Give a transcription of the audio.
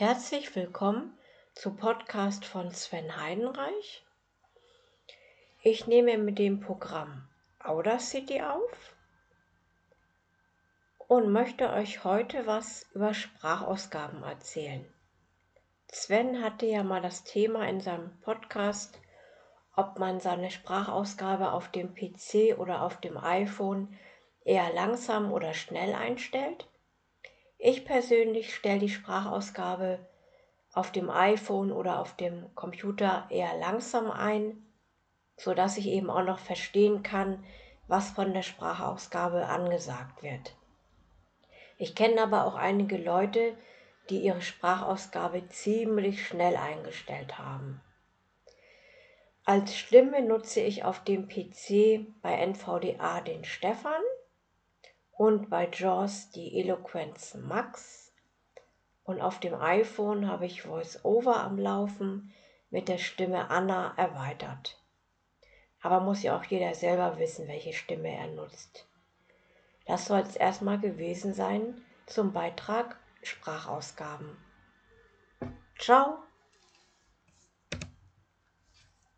Herzlich willkommen zu Podcast von Sven Heidenreich. Ich nehme mit dem Programm Audacity auf und möchte euch heute was über Sprachausgaben erzählen. Sven hatte ja mal das Thema in seinem Podcast, ob man seine Sprachausgabe auf dem PC oder auf dem iPhone eher langsam oder schnell einstellt. Ich persönlich stelle die Sprachausgabe auf dem iPhone oder auf dem Computer eher langsam ein, sodass ich eben auch noch verstehen kann, was von der Sprachausgabe angesagt wird. Ich kenne aber auch einige Leute, die ihre Sprachausgabe ziemlich schnell eingestellt haben. Als Stimme nutze ich auf dem PC bei NVDA den Stefan und bei JAWS die Eloquenz Max. Und auf dem iPhone habe ich VoiceOver am Laufen mit der Stimme Anna erweitert. Aber muss ja auch jeder selber wissen, welche Stimme er nutzt. Das soll es erstmal gewesen sein zum Beitrag Sprachausgaben. Ciao!